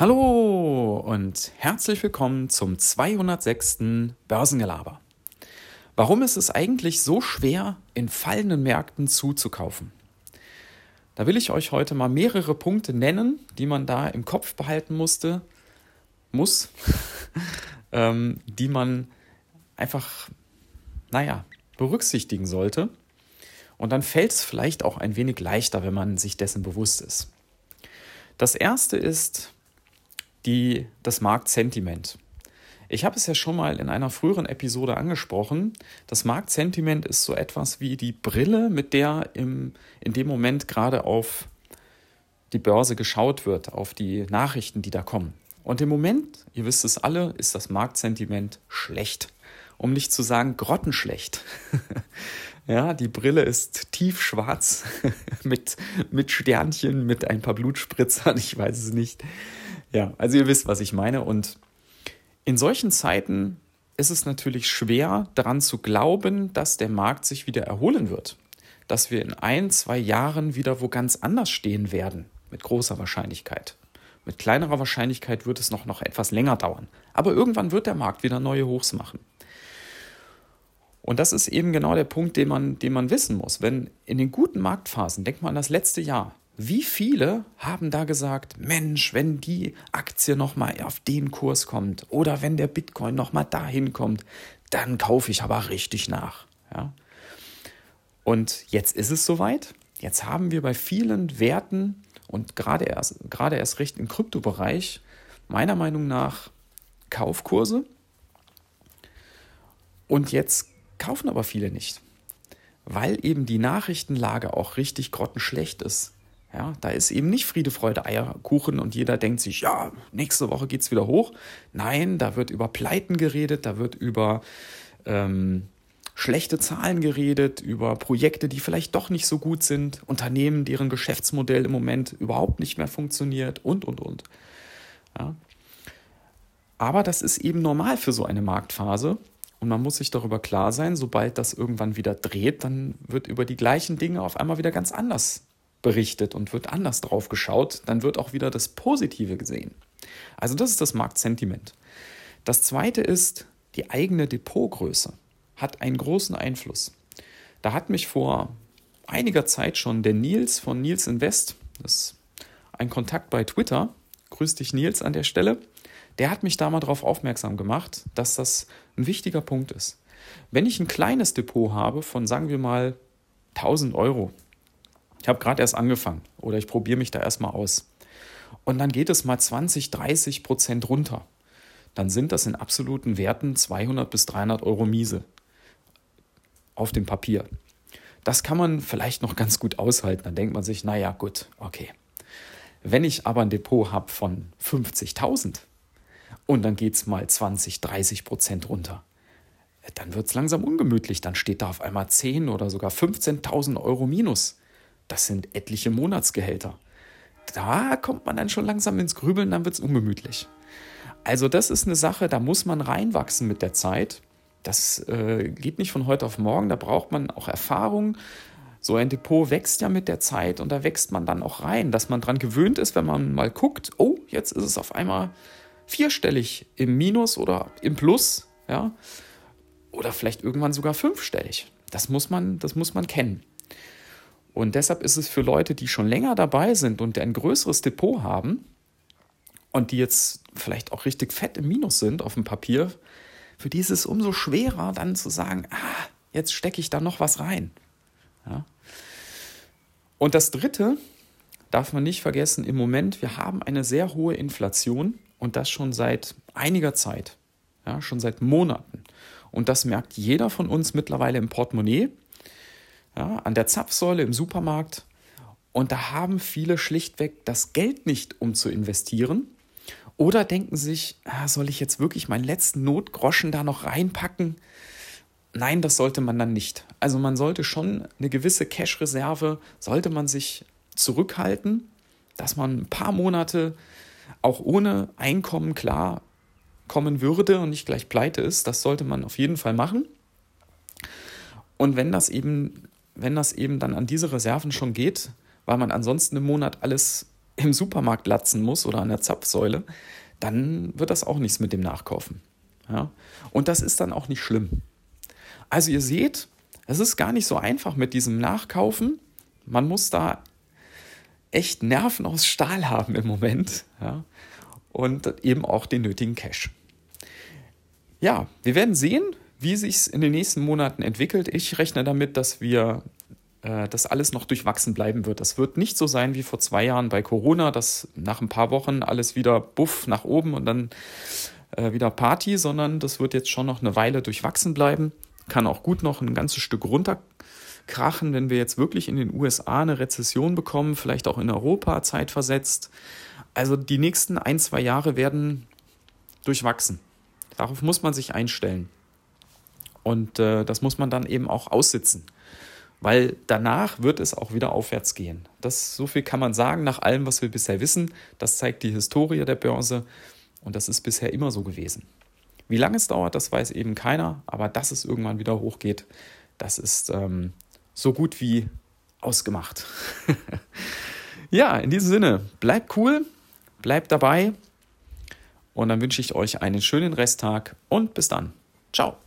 Hallo und herzlich willkommen zum 206. Börsengelaber. Warum ist es eigentlich so schwer, in fallenden Märkten zuzukaufen? Da will ich euch heute mal mehrere Punkte nennen, die man da im Kopf behalten musste, muss, ähm, die man einfach, naja, berücksichtigen sollte. Und dann fällt es vielleicht auch ein wenig leichter, wenn man sich dessen bewusst ist. Das erste ist, die, das Marktsentiment. Ich habe es ja schon mal in einer früheren Episode angesprochen. Das Marktsentiment ist so etwas wie die Brille, mit der im, in dem Moment gerade auf die Börse geschaut wird, auf die Nachrichten, die da kommen. Und im Moment, ihr wisst es alle, ist das Marktsentiment schlecht. Um nicht zu sagen grottenschlecht. ja, die Brille ist tiefschwarz mit, mit Sternchen, mit ein paar Blutspritzern, ich weiß es nicht. Ja, also ihr wisst, was ich meine. Und in solchen Zeiten ist es natürlich schwer daran zu glauben, dass der Markt sich wieder erholen wird. Dass wir in ein, zwei Jahren wieder wo ganz anders stehen werden, mit großer Wahrscheinlichkeit. Mit kleinerer Wahrscheinlichkeit wird es noch, noch etwas länger dauern. Aber irgendwann wird der Markt wieder neue Hochs machen. Und das ist eben genau der Punkt, den man, den man wissen muss. Wenn in den guten Marktphasen, denkt man an das letzte Jahr, wie viele haben da gesagt, Mensch, wenn die Aktie nochmal auf den Kurs kommt oder wenn der Bitcoin nochmal dahin kommt, dann kaufe ich aber richtig nach. Ja? Und jetzt ist es soweit. Jetzt haben wir bei vielen Werten und gerade erst, gerade erst recht im Kryptobereich meiner Meinung nach Kaufkurse. Und jetzt kaufen aber viele nicht, weil eben die Nachrichtenlage auch richtig grottenschlecht ist. Ja, da ist eben nicht Friede, Freude, Eierkuchen und jeder denkt sich, ja, nächste Woche geht es wieder hoch. Nein, da wird über Pleiten geredet, da wird über ähm, schlechte Zahlen geredet, über Projekte, die vielleicht doch nicht so gut sind, Unternehmen, deren Geschäftsmodell im Moment überhaupt nicht mehr funktioniert und, und, und. Ja. Aber das ist eben normal für so eine Marktphase. Und man muss sich darüber klar sein, sobald das irgendwann wieder dreht, dann wird über die gleichen Dinge auf einmal wieder ganz anders berichtet und wird anders drauf geschaut, dann wird auch wieder das Positive gesehen. Also das ist das Marktsentiment. Das zweite ist, die eigene Depotgröße hat einen großen Einfluss. Da hat mich vor einiger Zeit schon der Nils von Nils Invest, das ist ein Kontakt bei Twitter, grüß dich Nils an der Stelle, der hat mich da mal darauf aufmerksam gemacht, dass das ein wichtiger Punkt ist. Wenn ich ein kleines Depot habe von, sagen wir mal, 1000 Euro, ich habe gerade erst angefangen oder ich probiere mich da erstmal aus. Und dann geht es mal 20, 30 Prozent runter. Dann sind das in absoluten Werten 200 bis 300 Euro Miese auf dem Papier. Das kann man vielleicht noch ganz gut aushalten. Dann denkt man sich, naja, gut, okay. Wenn ich aber ein Depot habe von 50.000 und dann geht es mal 20, 30 Prozent runter, dann wird es langsam ungemütlich. Dann steht da auf einmal 10 oder sogar 15.000 Euro Minus. Das sind etliche Monatsgehälter. Da kommt man dann schon langsam ins Grübeln, dann wird es ungemütlich. Also das ist eine Sache, da muss man reinwachsen mit der Zeit. Das äh, geht nicht von heute auf morgen, da braucht man auch Erfahrung. So ein Depot wächst ja mit der Zeit und da wächst man dann auch rein, dass man daran gewöhnt ist, wenn man mal guckt, oh, jetzt ist es auf einmal vierstellig im Minus oder im Plus, ja, oder vielleicht irgendwann sogar fünfstellig. Das muss man, das muss man kennen. Und deshalb ist es für Leute, die schon länger dabei sind und ein größeres Depot haben und die jetzt vielleicht auch richtig fett im Minus sind auf dem Papier, für die ist es umso schwerer dann zu sagen, ah, jetzt stecke ich da noch was rein. Ja. Und das Dritte darf man nicht vergessen, im Moment, wir haben eine sehr hohe Inflation und das schon seit einiger Zeit, ja, schon seit Monaten. Und das merkt jeder von uns mittlerweile im Portemonnaie ja, an der Zapfsäule im Supermarkt. Und da haben viele schlichtweg das Geld nicht, um zu investieren. Oder denken sich, ah, soll ich jetzt wirklich meinen letzten Notgroschen da noch reinpacken? Nein, das sollte man dann nicht. Also man sollte schon eine gewisse Cash-Reserve, sollte man sich zurückhalten, dass man ein paar Monate auch ohne Einkommen klar kommen würde und nicht gleich pleite ist. Das sollte man auf jeden Fall machen. Und wenn das eben wenn das eben dann an diese Reserven schon geht, weil man ansonsten im Monat alles im Supermarkt latzen muss oder an der Zapfsäule, dann wird das auch nichts mit dem Nachkaufen. Ja? Und das ist dann auch nicht schlimm. Also ihr seht, es ist gar nicht so einfach mit diesem Nachkaufen. Man muss da echt Nerven aus Stahl haben im Moment. Ja? Und eben auch den nötigen Cash. Ja, wir werden sehen, wie sich es in den nächsten Monaten entwickelt. Ich rechne damit, dass wir äh, dass alles noch durchwachsen bleiben wird. Das wird nicht so sein wie vor zwei Jahren bei Corona, dass nach ein paar Wochen alles wieder buff nach oben und dann äh, wieder Party, sondern das wird jetzt schon noch eine Weile durchwachsen bleiben. Kann auch gut noch ein ganzes Stück runterkrachen, wenn wir jetzt wirklich in den USA eine Rezession bekommen, vielleicht auch in Europa zeitversetzt. Also die nächsten ein, zwei Jahre werden durchwachsen. Darauf muss man sich einstellen. Und äh, das muss man dann eben auch aussitzen. Weil danach wird es auch wieder aufwärts gehen. Das, so viel kann man sagen nach allem, was wir bisher wissen. Das zeigt die Historie der Börse. Und das ist bisher immer so gewesen. Wie lange es dauert, das weiß eben keiner. Aber dass es irgendwann wieder hochgeht, das ist ähm, so gut wie ausgemacht. ja, in diesem Sinne, bleibt cool, bleibt dabei. Und dann wünsche ich euch einen schönen Resttag und bis dann. Ciao.